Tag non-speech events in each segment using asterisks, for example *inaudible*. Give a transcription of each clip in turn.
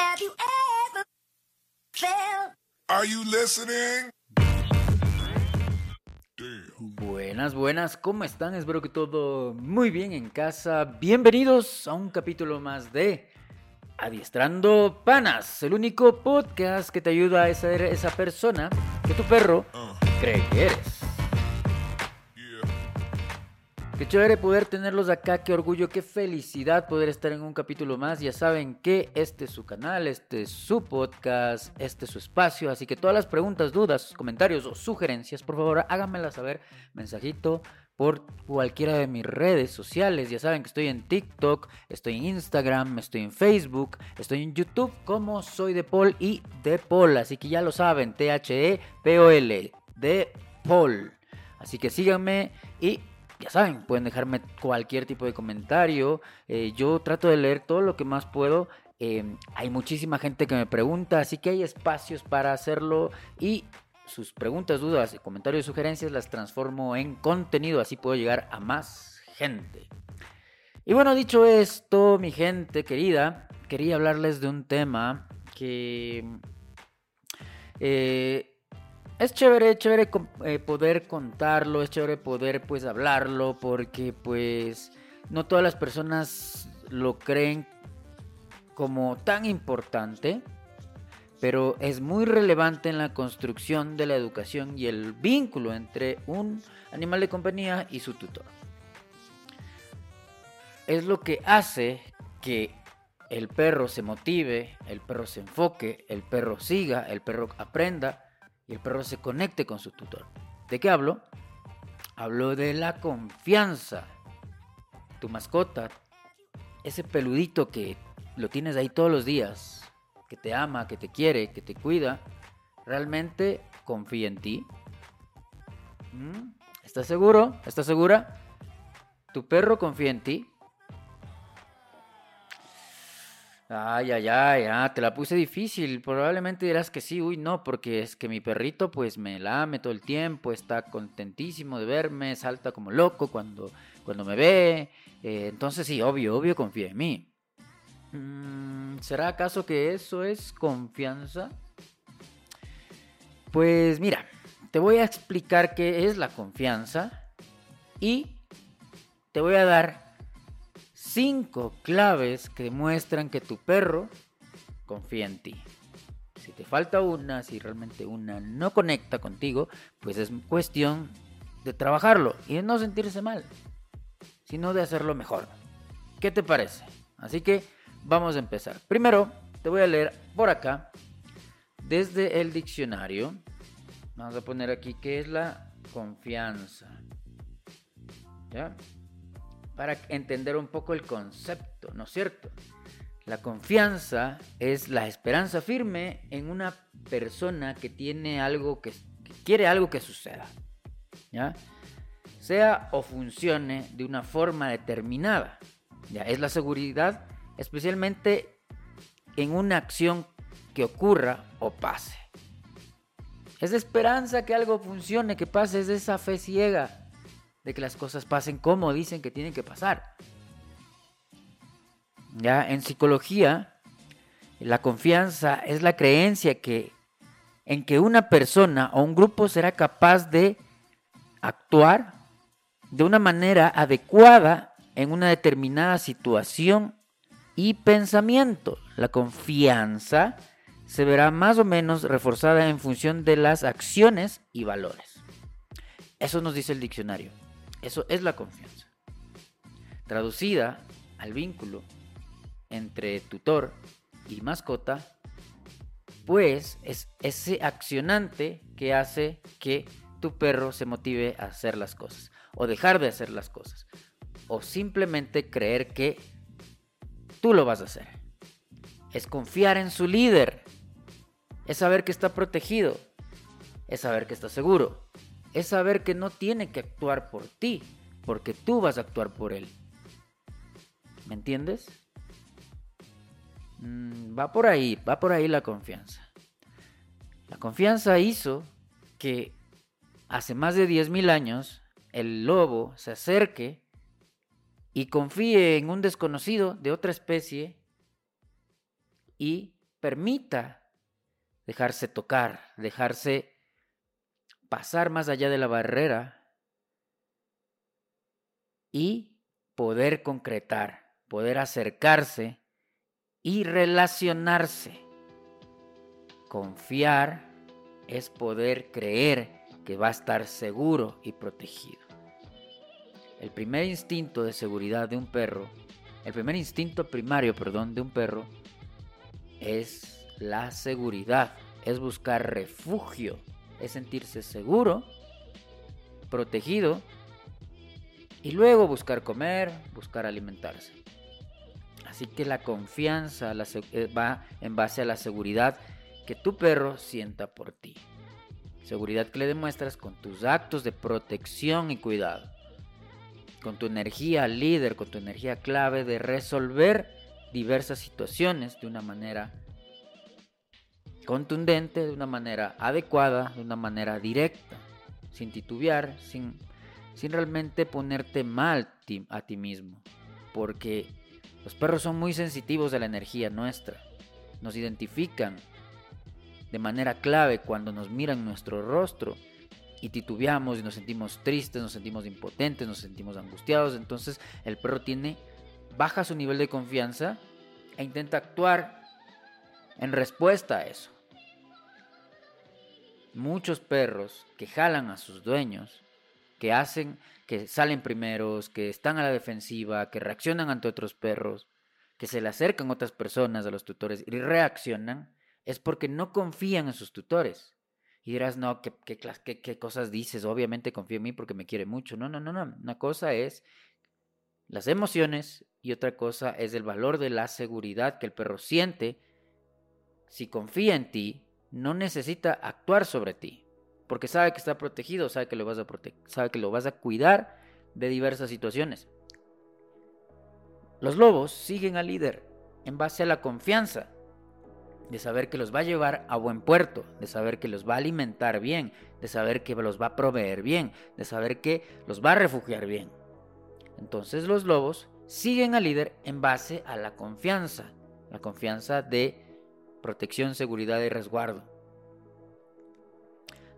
Have you ever felt? Are you listening? Buenas, buenas, ¿cómo están? Espero que todo muy bien en casa. Bienvenidos a un capítulo más de Adiestrando Panas, el único podcast que te ayuda a ser esa persona que tu perro cree que eres. Qué chévere poder tenerlos acá, qué orgullo, qué felicidad poder estar en un capítulo más. Ya saben que este es su canal, este es su podcast, este es su espacio. Así que todas las preguntas, dudas, comentarios o sugerencias, por favor háganmelas saber. Mensajito por cualquiera de mis redes sociales. Ya saben que estoy en TikTok, estoy en Instagram, estoy en Facebook, estoy en YouTube como soy de Paul y de Paul. Así que ya lo saben, T-H-E-P-O-L, de Paul. Así que síganme y ya saben, pueden dejarme cualquier tipo de comentario. Eh, yo trato de leer todo lo que más puedo. Eh, hay muchísima gente que me pregunta, así que hay espacios para hacerlo y sus preguntas, dudas, comentarios, sugerencias las transformo en contenido, así puedo llegar a más gente. Y bueno, dicho esto, mi gente querida, quería hablarles de un tema que eh, es chévere, chévere eh, poder contarlo, es chévere poder pues hablarlo, porque pues no todas las personas lo creen como tan importante, pero es muy relevante en la construcción de la educación y el vínculo entre un animal de compañía y su tutor. Es lo que hace que el perro se motive, el perro se enfoque, el perro siga, el perro aprenda y el perro se conecte con su tutor. ¿De qué hablo? Hablo de la confianza. Tu mascota, ese peludito que lo tienes ahí todos los días, que te ama, que te quiere, que te cuida, realmente confía en ti. ¿Mm? ¿Estás seguro? ¿Estás segura? ¿Tu perro confía en ti? Ay, ay, ay, ah, te la puse difícil. Probablemente dirás que sí, uy, no, porque es que mi perrito pues me lame todo el tiempo, está contentísimo de verme, salta como loco cuando, cuando me ve. Eh, entonces sí, obvio, obvio confía en mí. Mm, ¿Será acaso que eso es confianza? Pues mira, te voy a explicar qué es la confianza y te voy a dar cinco claves que demuestran que tu perro confía en ti. Si te falta una, si realmente una no conecta contigo, pues es cuestión de trabajarlo y de no sentirse mal, sino de hacerlo mejor. ¿Qué te parece? Así que vamos a empezar. Primero, te voy a leer por acá, desde el diccionario. Vamos a poner aquí qué es la confianza. ¿Ya? Para entender un poco el concepto, ¿no es cierto? La confianza es la esperanza firme en una persona que tiene algo que, quiere algo que suceda. ¿Ya? Sea o funcione de una forma determinada. ¿Ya? Es la seguridad especialmente en una acción que ocurra o pase. Es esperanza que algo funcione, que pase, es esa fe ciega de que las cosas pasen como dicen que tienen que pasar. Ya en psicología, la confianza es la creencia que en que una persona o un grupo será capaz de actuar de una manera adecuada en una determinada situación y pensamiento. La confianza se verá más o menos reforzada en función de las acciones y valores. Eso nos dice el diccionario. Eso es la confianza. Traducida al vínculo entre tutor y mascota, pues es ese accionante que hace que tu perro se motive a hacer las cosas o dejar de hacer las cosas o simplemente creer que tú lo vas a hacer. Es confiar en su líder. Es saber que está protegido. Es saber que está seguro. Es saber que no tiene que actuar por ti, porque tú vas a actuar por él. ¿Me entiendes? Mm, va por ahí, va por ahí la confianza. La confianza hizo que hace más de 10.000 años el lobo se acerque y confíe en un desconocido de otra especie y permita dejarse tocar, dejarse pasar más allá de la barrera y poder concretar, poder acercarse y relacionarse. Confiar es poder creer que va a estar seguro y protegido. El primer instinto de seguridad de un perro, el primer instinto primario, perdón, de un perro es la seguridad, es buscar refugio, es sentirse seguro, protegido y luego buscar comer, buscar alimentarse. Así que la confianza eh, va en base a la seguridad que tu perro sienta por ti. Seguridad que le demuestras con tus actos de protección y cuidado. Con tu energía líder, con tu energía clave de resolver diversas situaciones de una manera contundente, de una manera adecuada, de una manera directa, sin titubear, sin, sin realmente ponerte mal a ti mismo. Porque los perros son muy sensitivos de la energía nuestra. Nos identifican de manera clave cuando nos miran nuestro rostro y titubeamos y nos sentimos tristes, nos sentimos impotentes, nos sentimos angustiados. Entonces el perro tiene, baja su nivel de confianza e intenta actuar en respuesta a eso. Muchos perros que jalan a sus dueños, que hacen, que salen primeros, que están a la defensiva, que reaccionan ante otros perros, que se le acercan otras personas a los tutores y reaccionan, es porque no confían en sus tutores. Y dirás, no, ¿qué, qué, qué, cosas dices? Obviamente confío en mí porque me quiere mucho. No, no, no, no. Una cosa es las emociones y otra cosa es el valor de la seguridad que el perro siente. Si confía en ti, no necesita actuar sobre ti. Porque sabe que está protegido, sabe que lo vas a sabe que lo vas a cuidar de diversas situaciones. Los lobos siguen al líder en base a la confianza de saber que los va a llevar a buen puerto, de saber que los va a alimentar bien, de saber que los va a proveer bien, de saber que los va a refugiar bien. Entonces los lobos siguen al líder en base a la confianza, la confianza de protección, seguridad y resguardo.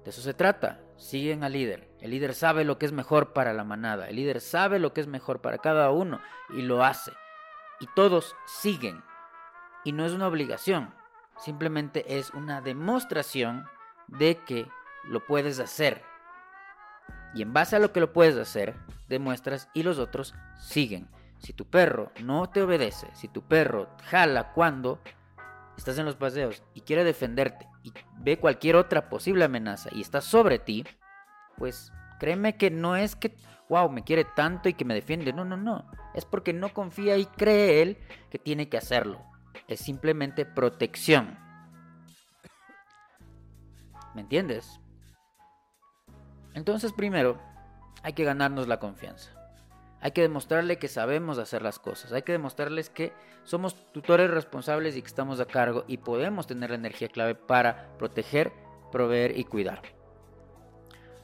De eso se trata, siguen al líder. El líder sabe lo que es mejor para la manada, el líder sabe lo que es mejor para cada uno y lo hace. Y todos siguen. Y no es una obligación, Simplemente es una demostración de que lo puedes hacer. Y en base a lo que lo puedes hacer, demuestras y los otros siguen. Si tu perro no te obedece, si tu perro jala cuando estás en los paseos y quiere defenderte y ve cualquier otra posible amenaza y está sobre ti, pues créeme que no es que, wow, me quiere tanto y que me defiende. No, no, no. Es porque no confía y cree él que tiene que hacerlo es simplemente protección. ¿Me entiendes? Entonces primero hay que ganarnos la confianza. Hay que demostrarle que sabemos hacer las cosas. Hay que demostrarles que somos tutores responsables y que estamos a cargo y podemos tener la energía clave para proteger, proveer y cuidar.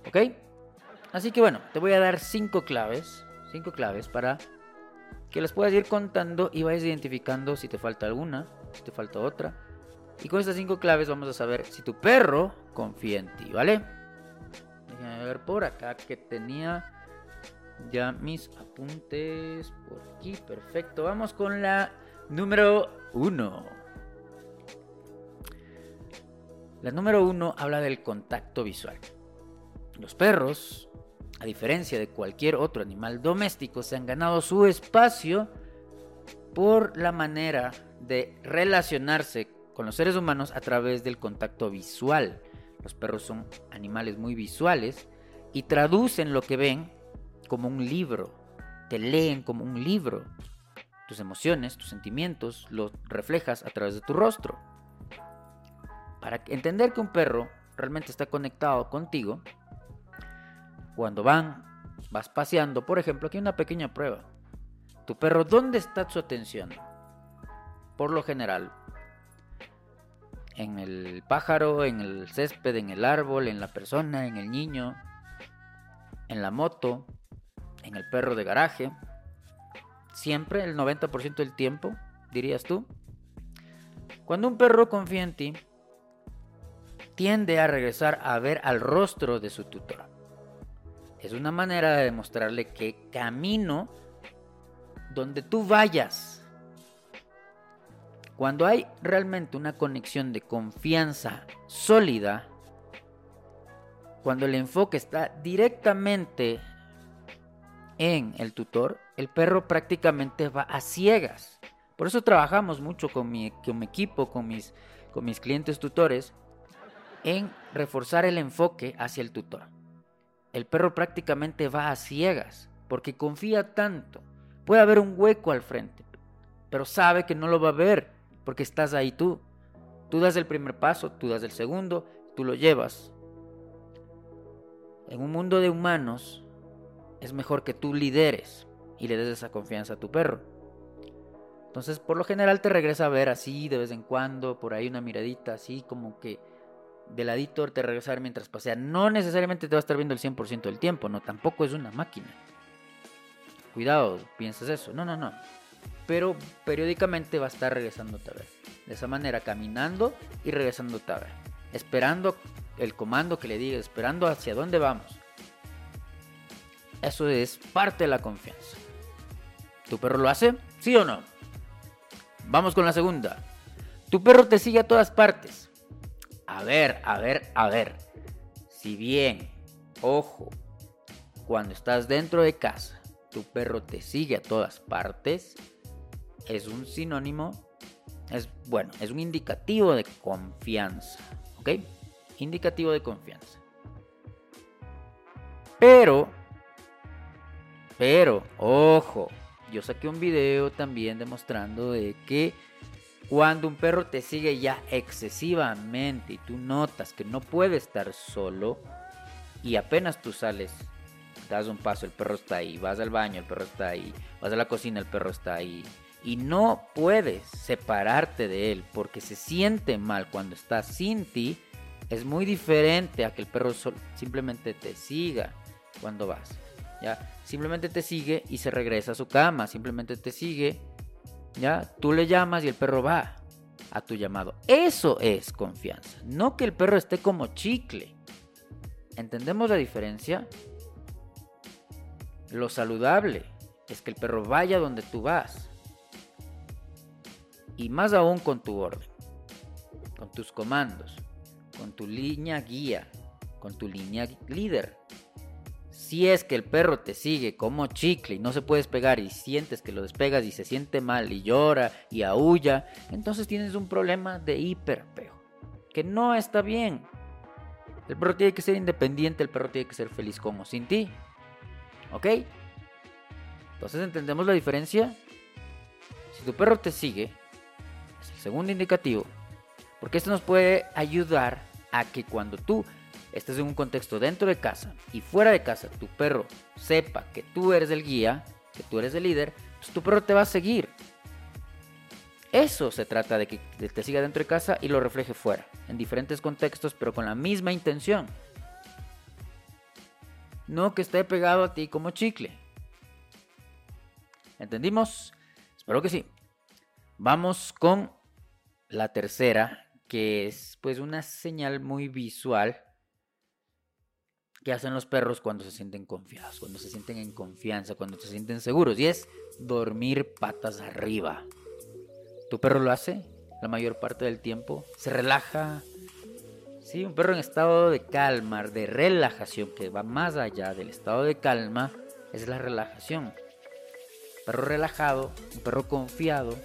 ¿Ok? Así que bueno, te voy a dar cinco claves. Cinco claves para que las puedas ir contando y vayas identificando si te falta alguna, si te falta otra. Y con estas cinco claves vamos a saber si tu perro confía en ti, ¿vale? Déjame ver por acá que tenía ya mis apuntes por aquí. Perfecto. Vamos con la número uno. La número uno habla del contacto visual. Los perros a diferencia de cualquier otro animal doméstico, se han ganado su espacio por la manera de relacionarse con los seres humanos a través del contacto visual. Los perros son animales muy visuales y traducen lo que ven como un libro, te leen como un libro. Tus emociones, tus sentimientos los reflejas a través de tu rostro. Para entender que un perro realmente está conectado contigo, cuando van, vas paseando, por ejemplo, aquí hay una pequeña prueba. Tu perro, ¿dónde está su atención? Por lo general, en el pájaro, en el césped, en el árbol, en la persona, en el niño, en la moto, en el perro de garaje. Siempre, el 90% del tiempo, dirías tú. Cuando un perro confía en ti, tiende a regresar a ver al rostro de su tutor. Es una manera de demostrarle que camino donde tú vayas. Cuando hay realmente una conexión de confianza sólida, cuando el enfoque está directamente en el tutor, el perro prácticamente va a ciegas. Por eso trabajamos mucho con mi, equipo, con mis, con mis clientes tutores, en reforzar el enfoque hacia el tutor. El perro prácticamente va a ciegas porque confía tanto. Puede haber un hueco al frente, pero sabe que no lo va a ver porque estás ahí tú. Tú das el primer paso, tú das el segundo, tú lo llevas. En un mundo de humanos es mejor que tú lideres y le des esa confianza a tu perro. Entonces, por lo general te regresa a ver así de vez en cuando, por ahí una miradita así como que de ladito te regresa a ver mientras pasea. No necesariamente te va a estar viendo el 100% del tiempo, no, tampoco es una máquina. Cuidado, piensas eso. No, no, no. Pero periódicamente va a estar regresándote a ver. De esa manera, caminando y regresándote a ver. Esperando el comando que le diga, esperando hacia dónde vamos. Eso es parte de la confianza. ¿Tu perro lo hace? ¿Sí o no? Vamos con la segunda. Tu perro te sigue a todas partes. A ver, a ver, a ver. Si bien, ojo, cuando estás dentro de casa, tu perro te sigue a todas partes, es un sinónimo, es bueno, es un indicativo de confianza, ¿ok? Indicativo de confianza. Pero pero, ojo, yo saqué un video también demostrando de que cuando un perro te sigue ya excesivamente y tú notas que no puede estar solo y apenas tú sales, das un paso, el perro está ahí, vas al baño, el perro está ahí, vas a la cocina, el perro está ahí y no puedes separarte de él porque se siente mal cuando está sin ti, es muy diferente a que el perro simplemente te siga cuando vas. Simplemente te sigue y se regresa a su cama, simplemente te sigue, ¿ya? Tú le llamas y el perro va a tu llamado. Eso es confianza, no que el perro esté como chicle. ¿Entendemos la diferencia? Lo saludable es que el perro vaya donde tú vas. Y más aún con tu orden, con tus comandos, con tu línea guía, con tu línea líder. Si es que el perro te sigue como chicle y no se puede despegar y sientes que lo despegas y se siente mal y llora y aúlla, entonces tienes un problema de hiperapego, que no está bien. El perro tiene que ser independiente, el perro tiene que ser feliz como sin ti. ¿Ok? Entonces entendemos la diferencia. Si tu perro te sigue, es el segundo indicativo, porque esto nos puede ayudar a que cuando tú estés en un contexto dentro de casa y fuera de casa, tu perro sepa que tú eres el guía, que tú eres el líder, pues tu perro te va a seguir. Eso se trata de que te siga dentro de casa y lo refleje fuera, en diferentes contextos, pero con la misma intención. No que esté pegado a ti como chicle. ¿Entendimos? Espero que sí. Vamos con la tercera, que es pues una señal muy visual que hacen los perros cuando se sienten confiados, cuando se sienten en confianza, cuando se sienten seguros. Y es dormir patas arriba. ¿Tu perro lo hace la mayor parte del tiempo? ¿Se relaja? Sí, un perro en estado de calma, de relajación, que va más allá del estado de calma, es la relajación. Un perro relajado, un perro confiado,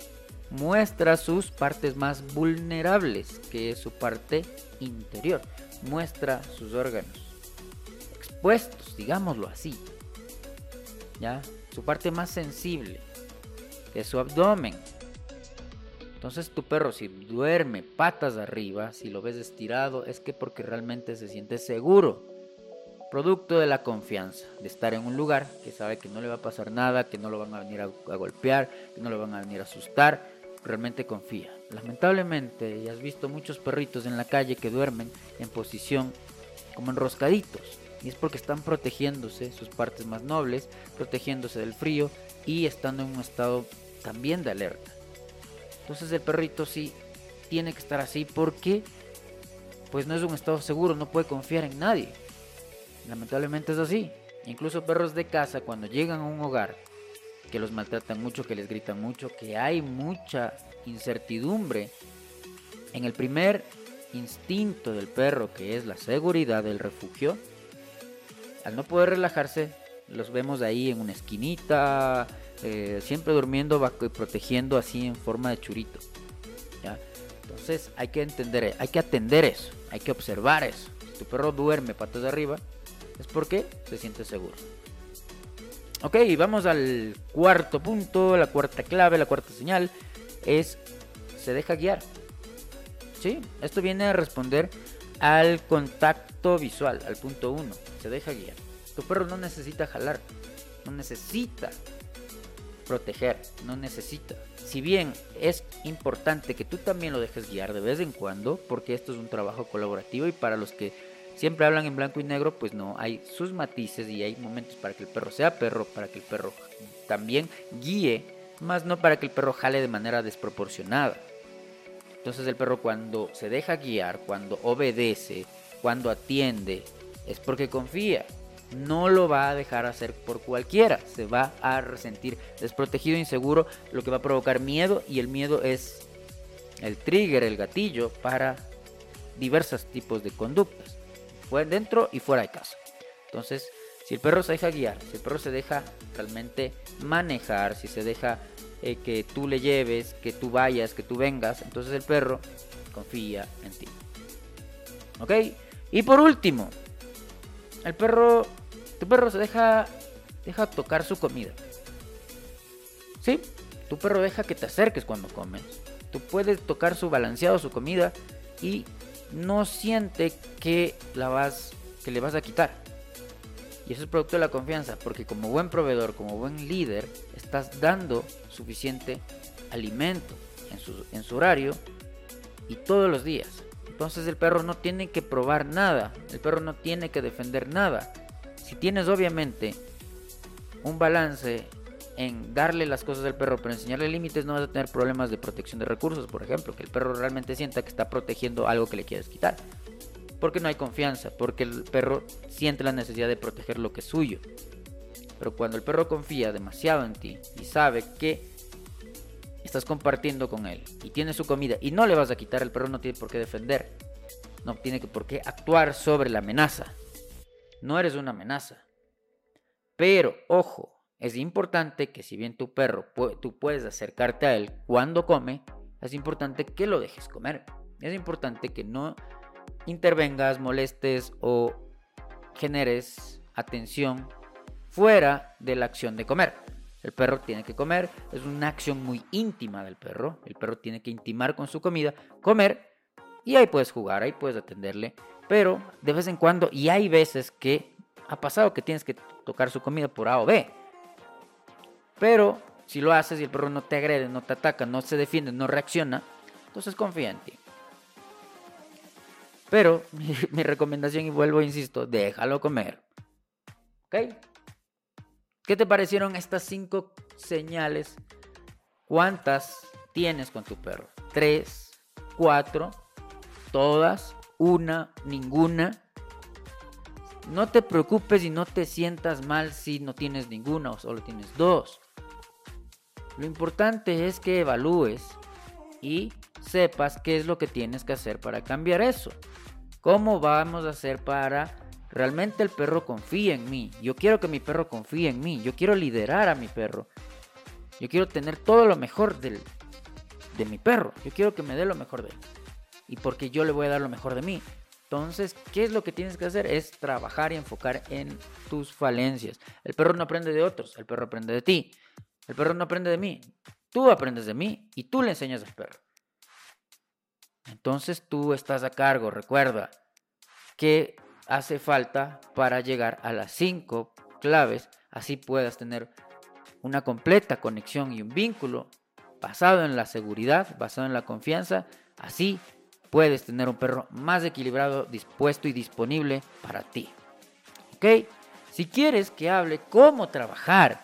muestra sus partes más vulnerables, que es su parte interior. Muestra sus órganos puestos, digámoslo así. ¿Ya? Su parte más sensible, es su abdomen. Entonces tu perro si duerme patas arriba, si lo ves estirado, es que porque realmente se siente seguro. Producto de la confianza, de estar en un lugar que sabe que no le va a pasar nada, que no lo van a venir a, a golpear, que no lo van a venir a asustar, realmente confía. Lamentablemente, ya has visto muchos perritos en la calle que duermen en posición como enroscaditos. Y es porque están protegiéndose sus partes más nobles, protegiéndose del frío y estando en un estado también de alerta. Entonces el perrito sí tiene que estar así porque pues no es un estado seguro, no puede confiar en nadie. Lamentablemente es así. Incluso perros de casa cuando llegan a un hogar que los maltratan mucho, que les gritan mucho, que hay mucha incertidumbre en el primer instinto del perro, que es la seguridad del refugio, al no poder relajarse, los vemos ahí en una esquinita, eh, siempre durmiendo y protegiendo así en forma de churito. Entonces hay que entender, hay que atender eso, hay que observar eso. Si tu perro duerme patas de arriba, es porque se siente seguro. Ok, vamos al cuarto punto, la cuarta clave, la cuarta señal, es se deja guiar. ¿Sí? Esto viene a responder al contacto visual, al punto uno, se deja guiar. Tu perro no necesita jalar, no necesita proteger, no necesita. Si bien es importante que tú también lo dejes guiar de vez en cuando, porque esto es un trabajo colaborativo y para los que siempre hablan en blanco y negro, pues no, hay sus matices y hay momentos para que el perro sea perro, para que el perro también guíe, más no para que el perro jale de manera desproporcionada. Entonces el perro cuando se deja guiar, cuando obedece, cuando atiende, es porque confía no lo va a dejar hacer por cualquiera. Se va a resentir desprotegido, inseguro, lo que va a provocar miedo y el miedo es el trigger, el gatillo para diversos tipos de conductas, dentro y fuera de casa. Entonces, si el perro se deja guiar, si el perro se deja realmente manejar, si se deja eh, que tú le lleves, que tú vayas, que tú vengas, entonces el perro confía en ti. ¿Ok? Y por último, el perro tu perro se deja, deja tocar su comida. ¿Sí? Tu perro deja que te acerques cuando comes. Tú puedes tocar su balanceado, su comida y no siente que la vas que le vas a quitar. Y eso es producto de la confianza, porque como buen proveedor, como buen líder, estás dando suficiente alimento en su, horario y todos los días. Entonces el perro no tiene que probar nada, el perro no tiene que defender nada. Si tienes obviamente un balance en darle las cosas al perro, pero enseñarle límites, no vas a tener problemas de protección de recursos, por ejemplo, que el perro realmente sienta que está protegiendo algo que le quieres quitar. Porque no hay confianza, porque el perro siente la necesidad de proteger lo que es suyo. Pero cuando el perro confía demasiado en ti y sabe que estás compartiendo con él y tiene su comida y no le vas a quitar, el perro no tiene por qué defender. No tiene por qué actuar sobre la amenaza no eres una amenaza. Pero, ojo, es importante que si bien tu perro, tú puedes acercarte a él cuando come, es importante que lo dejes comer. Es importante que no intervengas, molestes o generes atención fuera de la acción de comer. El perro tiene que comer, es una acción muy íntima del perro. El perro tiene que intimar con su comida, comer y ahí puedes jugar, ahí puedes atenderle pero de vez en cuando, y hay veces que ha pasado que tienes que tocar su comida por A o B. Pero si lo haces y el perro no te agrede, no te ataca, no se defiende, no reacciona, entonces confía en ti. Pero *laughs* mi, recomendación, y vuelvo, insisto, déjalo comer. ¿Ok? ¿Qué te parecieron estas cinco señales? ¿Cuántas tienes con tu perro? ¿Tres? ¿Cuatro? ¿Todas? una, ninguna. No te preocupes y no te sientas mal si no tienes ninguna o solo tienes dos. Lo importante es que evalúes y sepas qué es lo que tienes que hacer para cambiar eso. ¿Cómo vamos a hacer para realmente el perro confíe en mí? Yo quiero que mi perro confíe en mí. Yo quiero liderar a mi perro. Yo quiero tener todo lo mejor del, de mi perro. Yo quiero que me dé lo mejor de él y porque yo le voy a dar lo mejor de mí. Entonces, ¿qué es lo que tienes que hacer? Es trabajar y enfocar en tus falencias. El perro no aprende de otros, el perro aprende de ti. El perro no aprende de mí, tú aprendes de mí y tú le enseñas al perro. Entonces tú estás a cargo, recuerda, que hace falta para llegar a las cinco claves, así puedas tener una completa conexión y un vínculo basado en la seguridad, basado en la confianza, así puedes tener un perro más equilibrado, dispuesto y disponible para ti. ¿Ok? Si quieres que hable cómo trabajar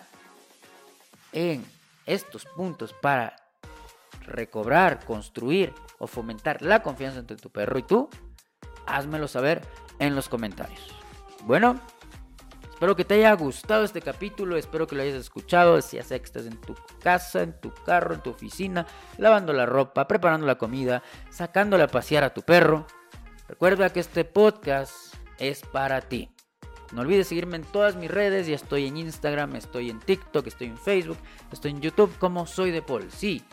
en estos puntos para recobrar, construir o fomentar la confianza entre tu perro y tú, házmelo saber en los comentarios. Bueno, espero que te haya gustado este capítulo, espero que lo hayas escuchado, si que estés en tu casa, en tu carro, en tu oficina, lavando la ropa, preparando la comida, sacándole a pasear a tu perro. Recuerda que este podcast es para ti. No olvides seguirme en todas mis redes, ya estoy en Instagram, estoy en TikTok, estoy en Facebook, estoy en YouTube como Soy de Paul. Sí,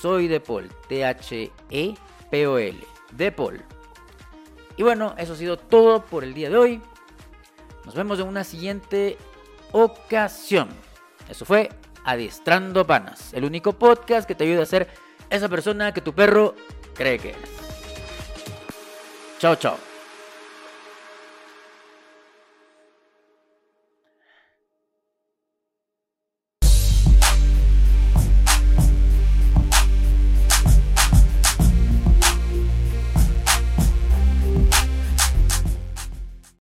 soy de Paul, T-H-E-P-O-L, de Paul. Y bueno, eso ha sido todo por el día de hoy. Nos vemos en una siguiente ocasión. Eso fue Adiestrando Panas, el único podcast que te ayuda a ser esa persona que tu perro cree que eres. Chao, chao.